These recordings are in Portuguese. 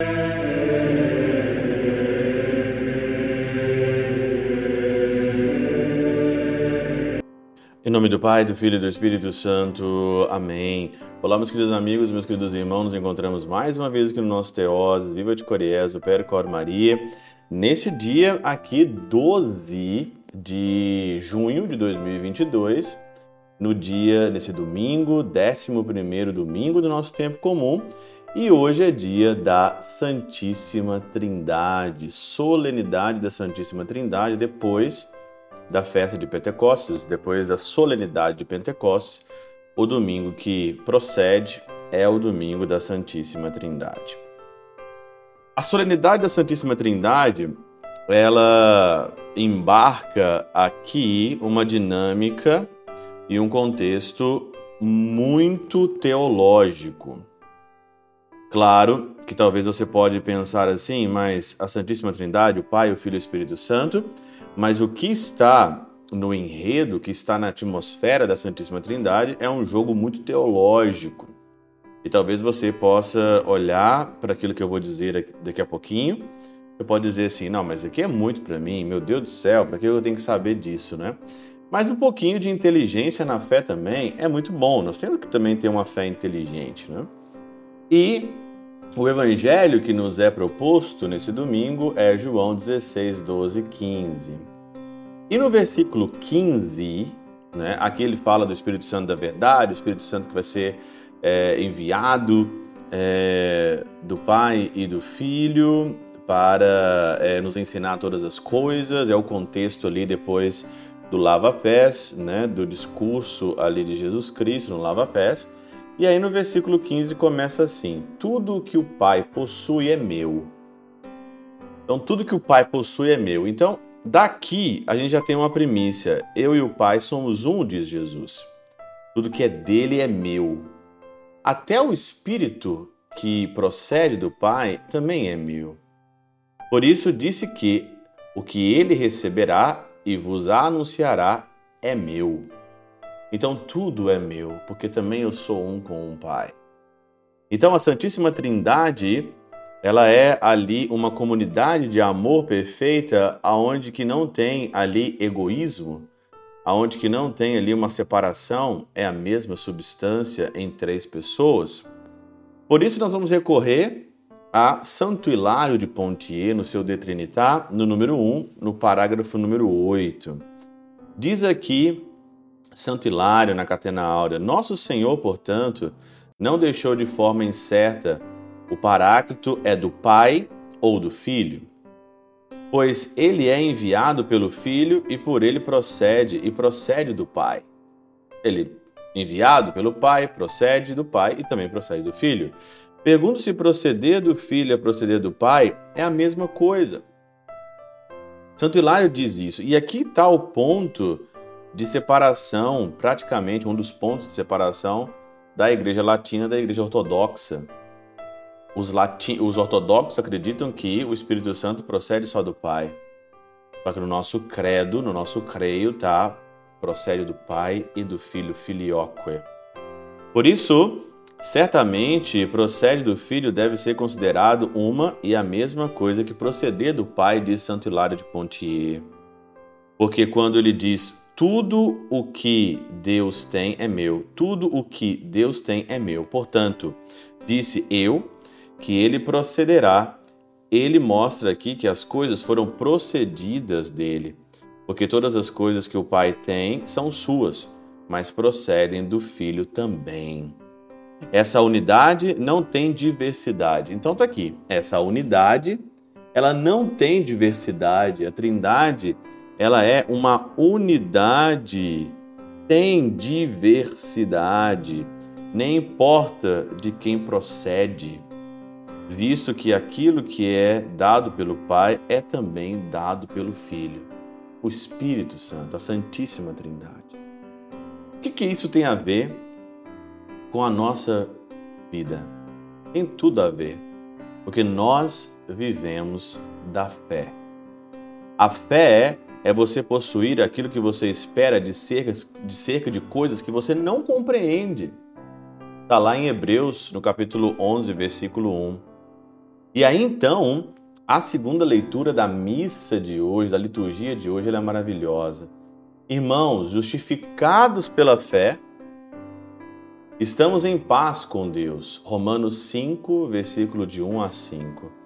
Em nome do Pai, do Filho e do Espírito Santo. Amém. Olá, meus queridos amigos, meus queridos irmãos. Nos encontramos mais uma vez aqui no nosso Teoses, Viva de Coriés, o Percor Maria. Nesse dia aqui, 12 de junho de 2022, no dia, nesse domingo, 11 domingo do nosso tempo comum, e hoje é dia da Santíssima Trindade, solenidade da Santíssima Trindade, depois da festa de Pentecostes, depois da solenidade de Pentecostes, o domingo que procede é o domingo da Santíssima Trindade. A solenidade da Santíssima Trindade, ela embarca aqui uma dinâmica e um contexto muito teológico. Claro que talvez você pode pensar assim, mas a Santíssima Trindade, o Pai, o Filho e o Espírito Santo, mas o que está no enredo, o que está na atmosfera da Santíssima Trindade é um jogo muito teológico. E talvez você possa olhar para aquilo que eu vou dizer daqui a pouquinho. Você pode dizer assim: não, mas aqui é muito para mim, meu Deus do céu, para que eu tenho que saber disso, né? Mas um pouquinho de inteligência na fé também é muito bom. Nós temos que também ter uma fé inteligente, né? E o evangelho que nos é proposto nesse domingo é João 16, 12, 15. E no versículo 15, né, aqui ele fala do Espírito Santo da verdade, o Espírito Santo que vai ser é, enviado é, do Pai e do Filho para é, nos ensinar todas as coisas. É o contexto ali depois do lava-pés, né, do discurso ali de Jesus Cristo no lava-pés. E aí no versículo 15 começa assim: Tudo o que o Pai possui é meu. Então, tudo que o Pai possui é meu. Então, daqui a gente já tem uma primícia. Eu e o Pai somos um, diz Jesus. Tudo que é dele é meu. Até o Espírito que procede do Pai também é meu. Por isso disse que o que ele receberá e vos anunciará é meu. Então tudo é meu, porque também eu sou um com o Pai. Então a Santíssima Trindade, ela é ali uma comunidade de amor perfeita, aonde que não tem ali egoísmo, aonde que não tem ali uma separação, é a mesma substância em três pessoas. Por isso nós vamos recorrer a Santo Hilário de Pontier no seu De Trinitar, no número 1, no parágrafo número 8. Diz aqui Santo Hilário na Catena Áurea. Nosso Senhor, portanto, não deixou de forma incerta o Paráclito é do Pai ou do Filho, pois ele é enviado pelo Filho e por ele procede e procede do Pai. Ele enviado pelo Pai, procede do Pai e também procede do Filho. Pergunto se proceder do Filho é proceder do Pai é a mesma coisa. Santo Hilário diz isso. E aqui está o ponto de separação, praticamente um dos pontos de separação da Igreja Latina da Igreja Ortodoxa. Os, lati os ortodoxos acreditam que o Espírito Santo procede só do Pai. Só que no nosso credo, no nosso creio, tá? Procede do Pai e do Filho, filioque. Por isso, certamente, procede do Filho deve ser considerado uma e a mesma coisa que proceder do Pai, diz Santo Hilário de Pontier. Porque quando ele diz tudo o que Deus tem é meu. Tudo o que Deus tem é meu. Portanto, disse eu que ele procederá. Ele mostra aqui que as coisas foram procedidas dele, porque todas as coisas que o Pai tem são suas, mas procedem do Filho também. Essa unidade não tem diversidade. Então tá aqui. Essa unidade, ela não tem diversidade. A Trindade ela é uma unidade sem diversidade, nem importa de quem procede, visto que aquilo que é dado pelo Pai é também dado pelo Filho, o Espírito Santo, a Santíssima Trindade. O que, que isso tem a ver com a nossa vida? Tem tudo a ver, porque nós vivemos da fé. A fé é é você possuir aquilo que você espera de cerca de, cerca de coisas que você não compreende. Está lá em Hebreus, no capítulo 11, versículo 1. E aí então, a segunda leitura da missa de hoje, da liturgia de hoje, ela é maravilhosa. Irmãos, justificados pela fé, estamos em paz com Deus. Romanos 5, versículo de 1 a 5.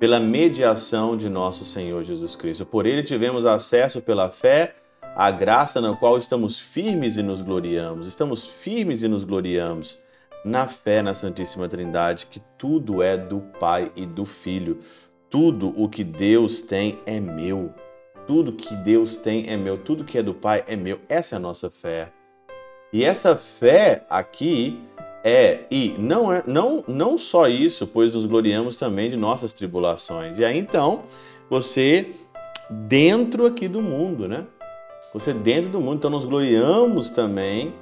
Pela mediação de nosso Senhor Jesus Cristo. Por ele tivemos acesso pela fé à graça na qual estamos firmes e nos gloriamos. Estamos firmes e nos gloriamos na fé na Santíssima Trindade, que tudo é do Pai e do Filho. Tudo o que Deus tem é meu. Tudo que Deus tem é meu. Tudo que é do Pai é meu. Essa é a nossa fé. E essa fé aqui é, e não, é, não, não só isso, pois nos gloriamos também de nossas tribulações. E aí então, você dentro aqui do mundo, né? Você dentro do mundo, então nos gloriamos também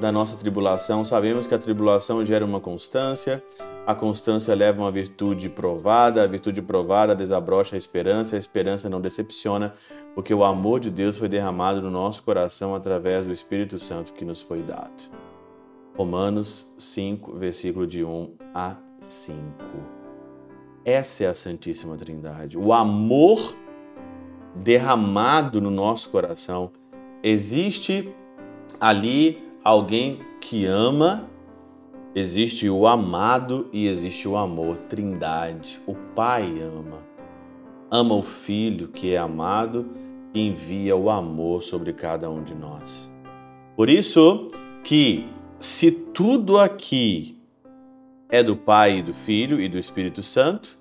da nossa tribulação. Sabemos que a tribulação gera uma constância, a constância leva uma virtude provada, a virtude provada desabrocha a esperança, a esperança não decepciona, porque o amor de Deus foi derramado no nosso coração através do Espírito Santo que nos foi dado. Romanos 5, versículo de 1 a 5. Essa é a Santíssima Trindade. O amor derramado no nosso coração. Existe ali alguém que ama, existe o amado e existe o amor, trindade. O Pai ama. Ama o Filho que é amado e envia o amor sobre cada um de nós. Por isso que se tudo aqui é do Pai e do Filho e do Espírito Santo,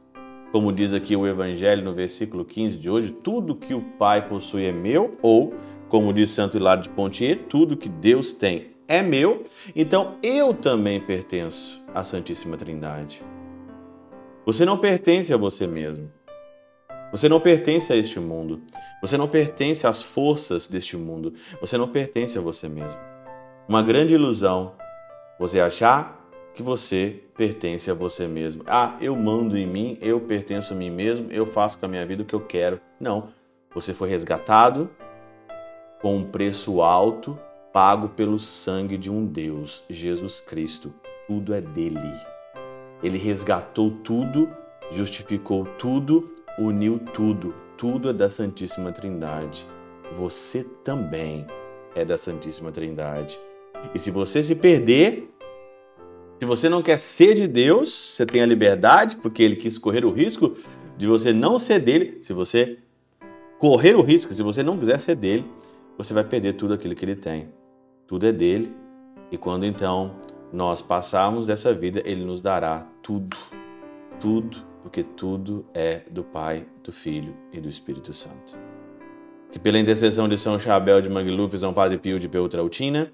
como diz aqui o Evangelho no versículo 15 de hoje, tudo que o Pai possui é meu, ou, como diz Santo Hilário de Pontier, tudo que Deus tem é meu, então eu também pertenço à Santíssima Trindade. Você não pertence a você mesmo. Você não pertence a este mundo. Você não pertence às forças deste mundo. Você não pertence a você mesmo. Uma grande ilusão você achar que você pertence a você mesmo. Ah, eu mando em mim, eu pertenço a mim mesmo, eu faço com a minha vida o que eu quero. Não. Você foi resgatado com um preço alto pago pelo sangue de um Deus, Jesus Cristo. Tudo é dele. Ele resgatou tudo, justificou tudo, uniu tudo. Tudo é da Santíssima Trindade. Você também é da Santíssima Trindade. E se você se perder, se você não quer ser de Deus, você tem a liberdade, porque ele quis correr o risco de você não ser dele. Se você correr o risco, se você não quiser ser dele, você vai perder tudo aquilo que ele tem tudo é dele, e quando então nós passarmos dessa vida, ele nos dará tudo, tudo, porque tudo é do Pai, do Filho e do Espírito Santo. Que pela intercessão de São Chabel de Mangluf, São Padre Pio de Peltrautina,